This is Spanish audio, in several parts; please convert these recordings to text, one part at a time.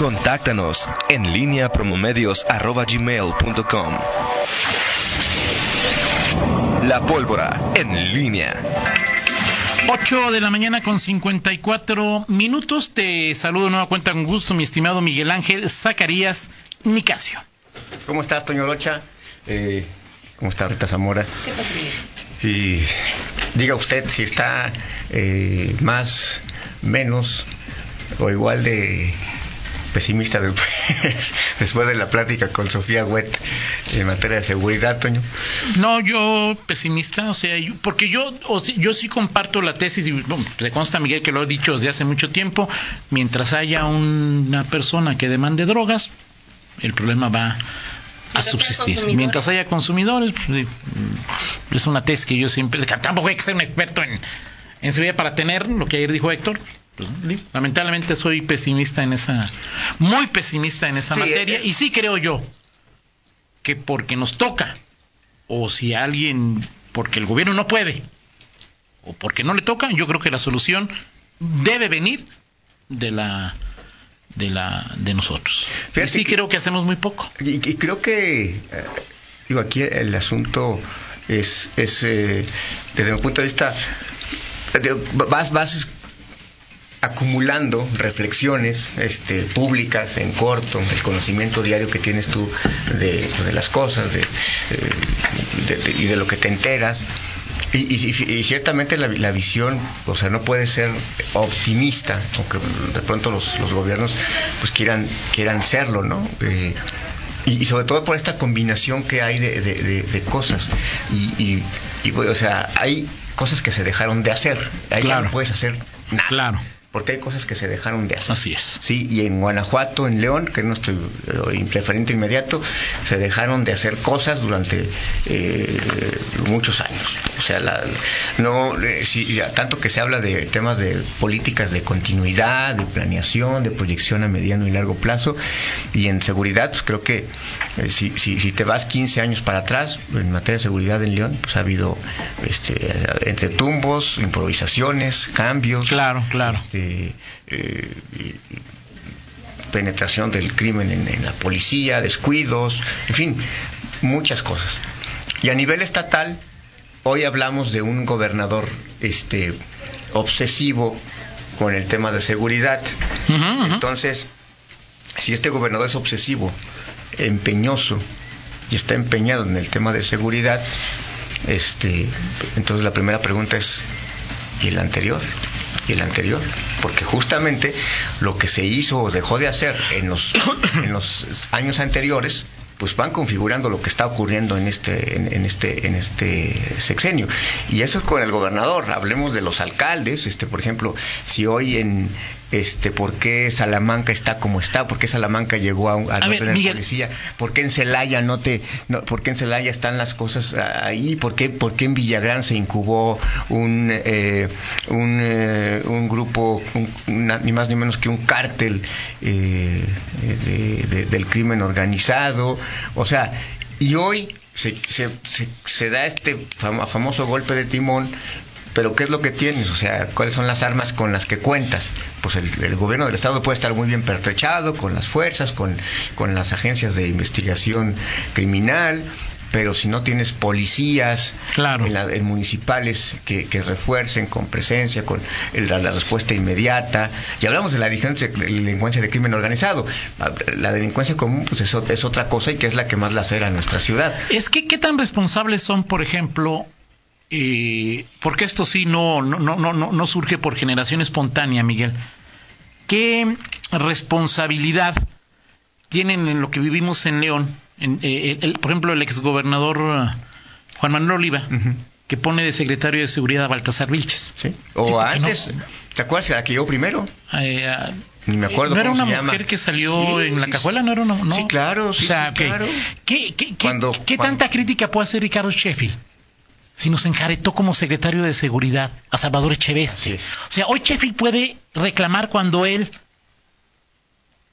Contáctanos en línea promomedios.com. La pólvora en línea. 8 de la mañana con 54 minutos. Te saludo de nueva cuenta con gusto, mi estimado Miguel Ángel Zacarías Nicasio. ¿Cómo estás, Toño Rocha? Eh, ¿Cómo está Rita Zamora? ¿Qué pasa? Y diga usted si está eh, más, menos o igual de pesimista después, después de la plática con Sofía Wet en materia de seguridad, Toño. No, yo pesimista, o sea, yo- porque yo, o sí- yo sí comparto la tesis, y bueno, le consta a Miguel que lo he dicho desde hace mucho tiempo, mientras haya una persona que demande drogas, el problema va a subsistir. Mientras haya consumidores, pues, mm, es una tesis que yo siempre, tampoco hay que ser un experto en, en seguridad para tener lo que ayer dijo Héctor. Pues, lamentablemente soy pesimista en esa, muy pesimista en esa Sí, materia, eh, y sí creo yo que porque nos toca, o si alguien, porque el gobierno no puede, o porque no le toca, yo creo que la solución debe venir de la de la de nosotros. Y sí que- creo que hacemos muy poco. Y, y creo que, eh, digo, aquí el asunto es, es eh, desde mi punto de vista, vas, vas acumulando reflexiones este, públicas en corto, el conocimiento diario que tienes tú de, pues, de las cosas de, de- de- y de lo que te enteras. Y, y- y ciertamente la, la visión, o sea, no puede ser optimista, aunque de pronto los, los gobiernos pues quieran, quieran serlo, ¿no? Eh, y, y sobre todo por esta combinación que hay de, de- de- de cosas. Y, y- y, o sea, hay cosas que se dejaron de hacer. Ahí Claro. no puedes hacer nada. Claro. Porque hay cosas que se dejaron de hacer. Así es. Sí, y en Guanajuato, en León, que es nuestro eh, referente inmediato, se dejaron de hacer cosas durante eh, muchos años. O sea, la- no, eh, ya, tanto que se habla de temas de políticas de continuidad, de planeación, de proyección a mediano y largo plazo, y en seguridad, pues creo que eh, si, si, si te vas 15 años para atrás, en materia de seguridad en León, pues ha habido este, entre tumbos, improvisaciones, cambios. Claro, claro. Este, eh, y- penetración del crimen en, en la policía, descuidos, en fin, muchas cosas. Y a nivel estatal, hoy hablamos de un gobernador este, obsesivo con el tema de seguridad. Entonces, si este gobernador es obsesivo, empeñoso y está empeñado en el tema de seguridad, este, entonces la primera pregunta es ¿y el anterior? ¿Y el anterior? Porque justamente lo que se hizo o dejó de hacer en los en los años anteriores pues van configurando lo que está ocurriendo en este en, en este en este sexenio y eso es con el gobernador hablemos de los alcaldes este por ejemplo si hoy en este por qué Salamanca está como está por qué Salamanca llegó a, a A no ver, tener Miguel. policía por qué en Celaya no te no, por qué en Celaya están las cosas ahí por qué por qué en Villagrán se incubó un eh, un, eh, un grupo un- una- ni más ni menos que un cártel eh, de- de- del crimen organizado o sea y hoy se, se, se, se da este fam- famoso golpe de timón pero ¿qué es lo que tienes? O sea, ¿cuáles son las armas con las que cuentas? Pues el, el gobierno del Estado puede estar muy bien pertrechado con las fuerzas, con, con las agencias de investigación criminal, pero si no tienes policías Claro. en, la- en municipales que, que refuercen con presencia, con el- la, la respuesta inmediata, y hablamos de la delincuencia, delincuencia de crimen organizado, la delincuencia común pues es, es otra cosa y que es la que más lacera a nuestra ciudad. Es que qué tan responsables son, por ejemplo, eh, porque esto sí no, no, no, no, no surge por generación espontánea, Miguel. ¿Qué responsabilidad tienen en lo que vivimos en León? En, eh, el- por ejemplo, el exgobernador eh, Juan Manuel Oliva, que pone de secretario de seguridad a Baltasar Vilches. O antes, no- ¿te acuerdas? La que llegó primero. Eh, Ni me acuerdo ¿No era una se mujer llama. que salió Sí, en la cajuela? ¿No era una no? Sí, claro, O sea, que- claro. ¿qué, qué, qué- Cuando- qué cuando- tanta crítica puede hacer Ricardo Sheffield? Si nos enjaretó como secretario de seguridad a Salvador Echeveste. es. O sea, hoy Sheffield puede reclamar cuando él.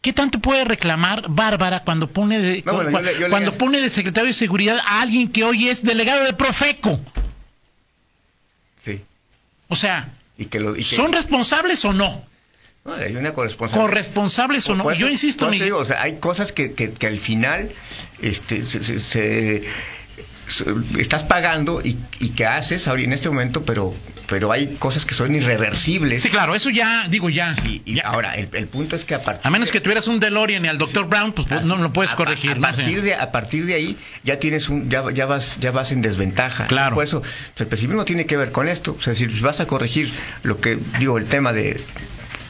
¿Qué tanto puede reclamar Bárbara cuando pone de, No, bueno, cu- yo le- yo le- cuando pone de secretario de seguridad a alguien que hoy es delegado de Profeco? Sí. O sea, Y que lo, y que- ¿son responsables o no? No, hay una corresponsabilidad. Corresponsables o no. Yo insisto, por eso Miguel. digo, o sea, hay cosas que, que, que al final este, se, se- se- se- estás pagando y, y que haces ahora en este momento, pero, pero hay cosas que son irreversibles. Sí, claro, eso ya, digo ya. Y, y ya. ahora, el, el punto es que a partir A menos que tuvieras un DeLorean y al Dr. Brown, pues no lo puedes a- corregir. A, partir de, a partir de ahí ya tienes un, ya, ya vas, ya vas en desventaja. Claro. Por eso, el pesimismo tiene que ver con esto. O sea, si vas a corregir lo que digo, el tema de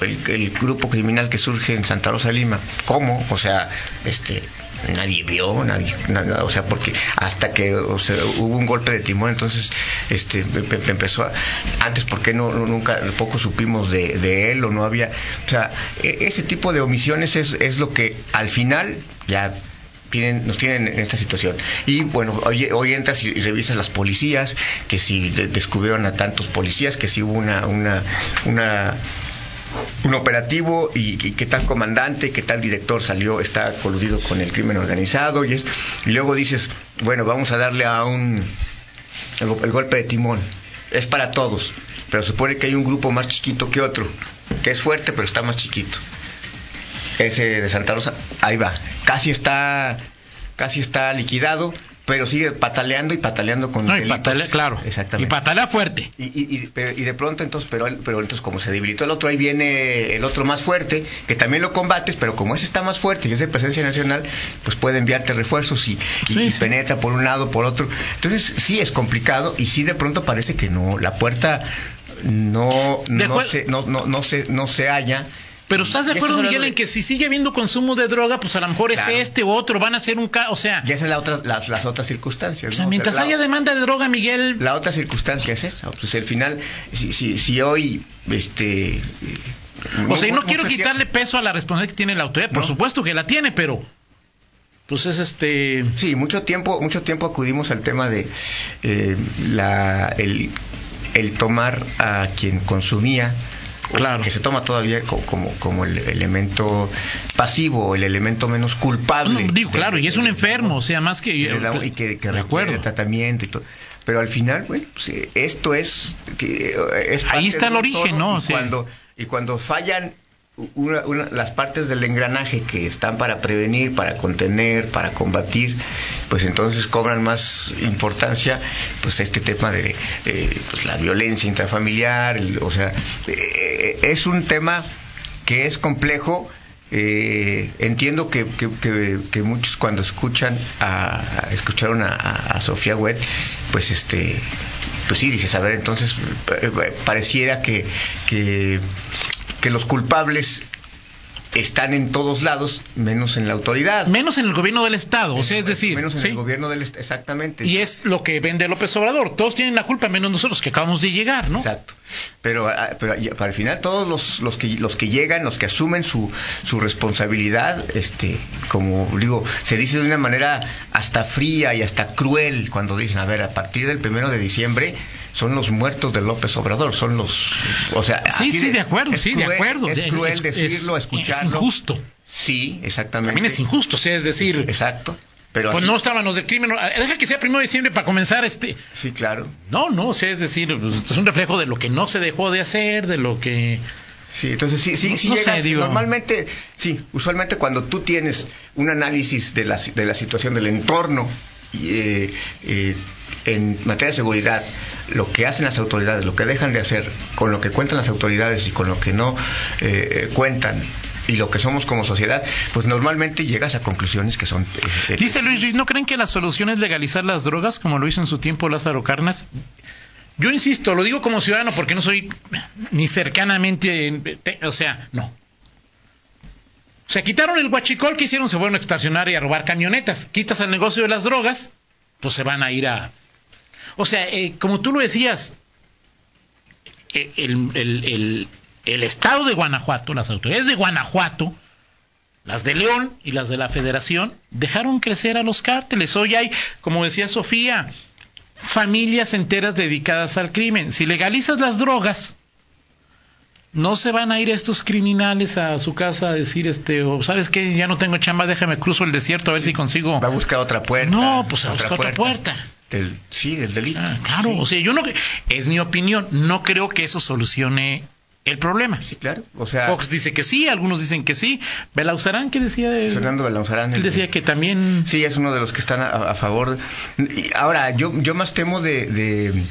el, el grupo criminal que surge en Santa Rosa de Lima, ¿cómo? O sea, este nadie vio, nadie, nada, o sea, porque hasta que o sea, hubo un golpe de timón, entonces este em- em- empezó a, antes por qué no, nunca poco supimos de, de él o no había, o sea, e- ese tipo de omisiones es, es lo que al final ya tienen, nos tienen en esta situación. Y bueno, hoy, hoy entras y, revisas las policías, que si de- descubrieron a tantos policías, que si hubo una, una, una un operativo y, qué tal comandante, qué tal director salió, está coludido con el crimen organizado y, es, y luego dices, bueno, vamos a darle a un el, el golpe de timón. Es para todos, pero supone que hay un grupo más chiquito que otro, que es fuerte pero está más chiquito. Ese de Santa Rosa, ahí va, casi está casi está liquidado, pero sigue pataleando y pataleando con no, y patalea, claro. Exactamente. Y patalea fuerte. Y, y, y- pero- y de pronto entonces, pero, pero entonces como se debilitó el otro, ahí viene el otro más fuerte, que también lo combates, pero como ese está más fuerte y es de presencia nacional, pues puede enviarte refuerzos y, Sí, sí. penetra por un lado, por otro. Entonces sí es complicado y sí de pronto parece que no, la puerta no, no, se, no, no, no se, no se halla. Pero ¿estás de acuerdo, Miguel, en que si sigue habiendo consumo de droga, pues a lo mejor Claro. es este u otro, van a hacer un ca... O sea, Ya esas es la otra, las, las otras circunstancias. o sea, ¿no? O sea, mientras la- haya demanda de droga, Miguel, La otra circunstancia es esa. Pues al final, si, si, si hoy, este. O sea, y no quiero quitarle peso a la responsabilidad que tiene la autoridad. Por No. supuesto que la tiene, pero. Pues es este. Sí, mucho tiempo, mucho tiempo acudimos al tema de eh, la, el, el tomar a quien consumía, Claro. que se toma todavía co- como, como el elemento pasivo, el elemento menos culpable. No, digo, de- claro, y es un enfermo, o sea, más que. y que, acuerdo. tratamiento y todo. Pero al final, bueno, pues, eh, esto es que eh, es Ahí está el origen, ¿no? Y O sea- cuando y cuando fallan una- una- las partes del engranaje que están para prevenir, para contener, para combatir, pues entonces cobran más importancia, pues este tema de pues, la violencia intrafamiliar, o sea, eh, es un tema que es complejo. Eh, entiendo que, que- muchos cuando escuchan a, escucharon a, a- Sofía Wet, pues este pues sí dices a ver entonces eh, pareciera que, que que los culpables están en todos lados menos en la autoridad Menos en el gobierno del Estado, o sea, es decir. menos en ¿sí? el gobierno del exactamente Y es lo que vende López Obrador. Todos tienen la culpa, menos nosotros que acabamos de llegar, ¿no? Exacto. Pero, ah, pero el final todos los, los que los que llegan, los que asumen su, su responsabilidad, este, como digo, se dice de una manera hasta fría y hasta cruel cuando dicen, a ver, a partir del primero de diciembre son los muertos de López Obrador, son los, o sea, Sí, sí, de acuerdo, sí, de acuerdo. Es cruel es- decirlo, es- escucharlo. Es injusto. Sí, exactamente. También es injusto, o sea, es decir, Exacto. Pero pues así- no estaban los del crimen. Deja que sea primero de diciembre para comenzar este. Sí, claro. No, no, o sea, es decir, pues, es un reflejo de lo que no se dejó de hacer, de lo que. Sí, entonces sí, sí, No- sí no sé, llegas- digo- Normalmente, sí, usualmente cuando tú tienes un análisis de la, de la situación del entorno y, eh, eh, en materia de seguridad, lo que hacen las autoridades, lo que dejan de hacer, con lo que cuentan las autoridades y con lo que no eh, eh, cuentan y lo que somos como sociedad, pues normalmente llegas a conclusiones que son... eh, eh, Dice Luis Ruiz, ¿no creen que la solución es legalizar las drogas, como lo hizo en su tiempo Lázaro Carnas? Yo insisto, lo digo como ciudadano porque no soy ni cercanamente, te- o sea, no. O sea, quitaron el guachicol que hicieron, se fueron a extorsionar y a robar camionetas. Quitas el negocio de las drogas, pues se van a ir a... O sea, eh, como tú lo decías, el- el- el estado de Guanajuato, las autoridades de Guanajuato, las de León y las de la Federación dejaron crecer a los cárteles. Hoy hay, como decía Sofía, familias enteras dedicadas al crimen. Si legalizas las drogas, no se van a ir estos criminales a su casa a decir, este, o sabes que ya no tengo chamba, déjame cruzo el desierto a ver si consigo. Va a buscar otra puerta. No, pues a buscar otra puerta. Del- sí, del delito. Ah, claro, o sea, yo no, es mi opinión, no creo que eso solucione el problema. Sí, claro. O sea, Fox dice que sí, algunos dicen que sí. Belauzarán, ¿qué decía? él? Fernando Belauzarán. Él el- decía que también... Sí, es uno de los que están a, a favor. Y ahora, yo, yo más temo de, de-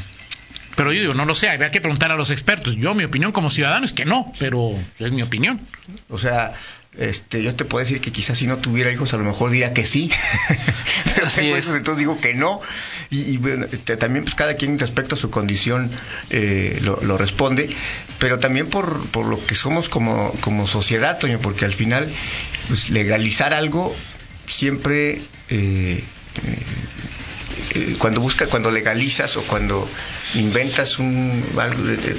Pero yo digo, no lo sé, habría que preguntar a los expertos. Yo, mi opinión como ciudadano es que no, pero es mi opinión. o sea, este, yo te puedo decir que quizás si no tuviera hijos a lo mejor diría que sí. Pero Así tengo es. hijos, entonces digo que no. Y, y bueno, este, también pues cada quien respecto a su condición eh, lo, lo responde, pero también por, por lo que somos como, como sociedad, Toño, porque al final pues, legalizar algo siempre... eh, eh, cuando busca, cuando legalizas o cuando inventas un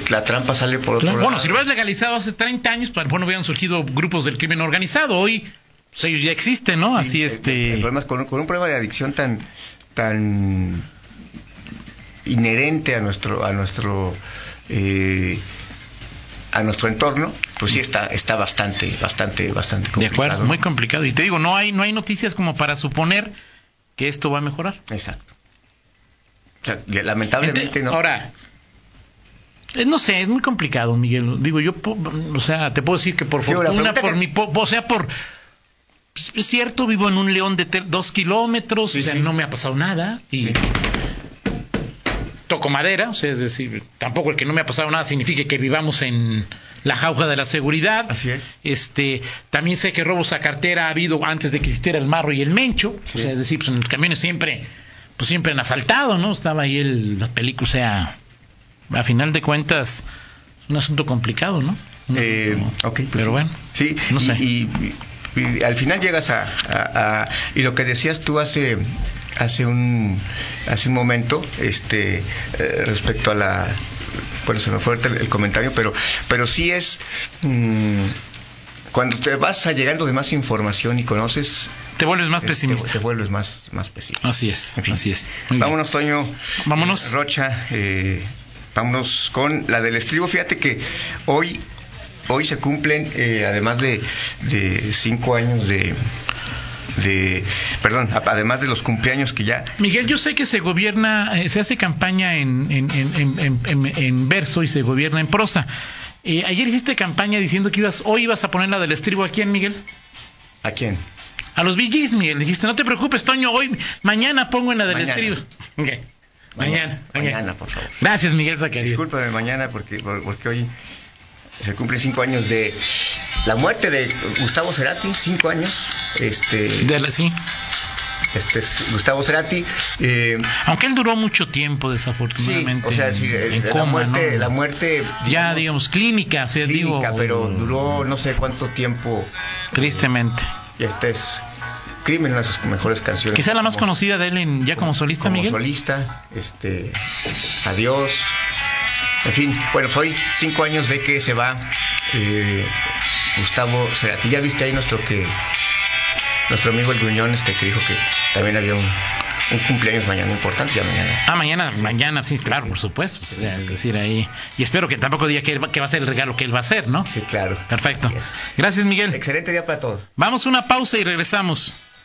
la trampa sale por otro Claro. lado. Bueno, si lo hubieras legalizado hace 30 años, pues a lo mejor no hubieran surgido grupos del crimen organizado. Hoy, pues ellos ya existen, ¿no? Sí, Así, el- este... el problema es con, con un problema de adicción tan tan inherente a nuestro a nuestro eh, a nuestro entorno, pues sí está está bastante bastante bastante De complicado. acuerdo, muy complicado. Y te digo, no hay, no hay noticias como para suponer que esto va a mejorar. Exacto. O sea, lamentablemente Ente- no. Ahora, eh, no sé, es muy complicado, Miguel. Digo, yo, o sea, te puedo decir que por Sí, la fortuna, por que- mi, o sea, por, pues, es cierto, vivo en un león de dos kilómetros, Sí, o sea, sí. no me ha pasado nada y Sí. Toco madera, o sea, es decir, tampoco el que no me ha pasado nada significa que vivamos en la jauja de la seguridad. Así es. Este, también sé que robos a cartera ha habido antes de que existiera el marro y el mencho, Sí. o sea, es decir, pues en los camiones siempre, pues siempre han asaltado, ¿no? Estaba ahí el, la película, o sea, a final de cuentas, un asunto complicado, ¿no? Un Eh, asunto- ok, pues pero sí. bueno, Sí, no sé. y- y- y al final llegas a, a- a- y lo que decías tú hace hace un hace un momento, este eh, respecto a la bueno se me fue el, el comentario, pero pero sí es mm, cuando te vas a llegando de más información y conoces te vuelves más pesimista. te, te vuelves más más pesimista. Así es, En fin. así es. Muy bien. Vámonos, Toño. Vámonos. Rocha, eh, vámonos con la del estribo. Fíjate que hoy, hoy se cumplen, eh, además de, de cinco años de, de, perdón, a- además de los cumpleaños que ya, Miguel, yo sé que se gobierna, eh, se hace campaña en, en, en, verso y se gobierna en prosa. Eh, ayer hiciste campaña diciendo que ibas, hoy ibas a poner la del estribo aquí en Miguel. ¿a quién? A los VGs, Miguel. Dijiste, no te preocupes, Toño, hoy, mañana pongo en la del Mañana. estribo. Ok. Mañana, mañana. Mañana, por favor. Gracias, Miguel Zacarías. Discúlpame mañana porque, por- porque hoy se cumplen cinco años de la muerte de Gustavo Cerati, cinco años. Este, De la- sí. este es Gustavo Cerati. eh, Aunque él duró mucho tiempo, Sí, desafortunadamente. o sea, sí, en la coma, muerte, ¿no? la muerte Ya, digamos, clínica, o sea, clínica, digo, pero duró no sé cuánto tiempo. tristemente. Y este es Crimen, una de sus mejores canciones. Quizá la más Como- conocida de él en, ya como solista, como Miguel. solista, este, adiós. En fin, bueno, soy cinco años de que se va eh, Gustavo Cerati. Ya viste ahí nuestro que nuestro amigo el gruñón este que dijo que también había un, un cumpleaños mañana importante ya mañana. Ah, mañana, mañana, sí, claro, por supuesto. O sea, es decir, ahí. Y espero que tampoco diga que, él va- que va a ser el regalo que él va a hacer, ¿no? Sí, claro. Perfecto. Gracias, Miguel. Excelente día para todos. Vamos a una pausa y regresamos.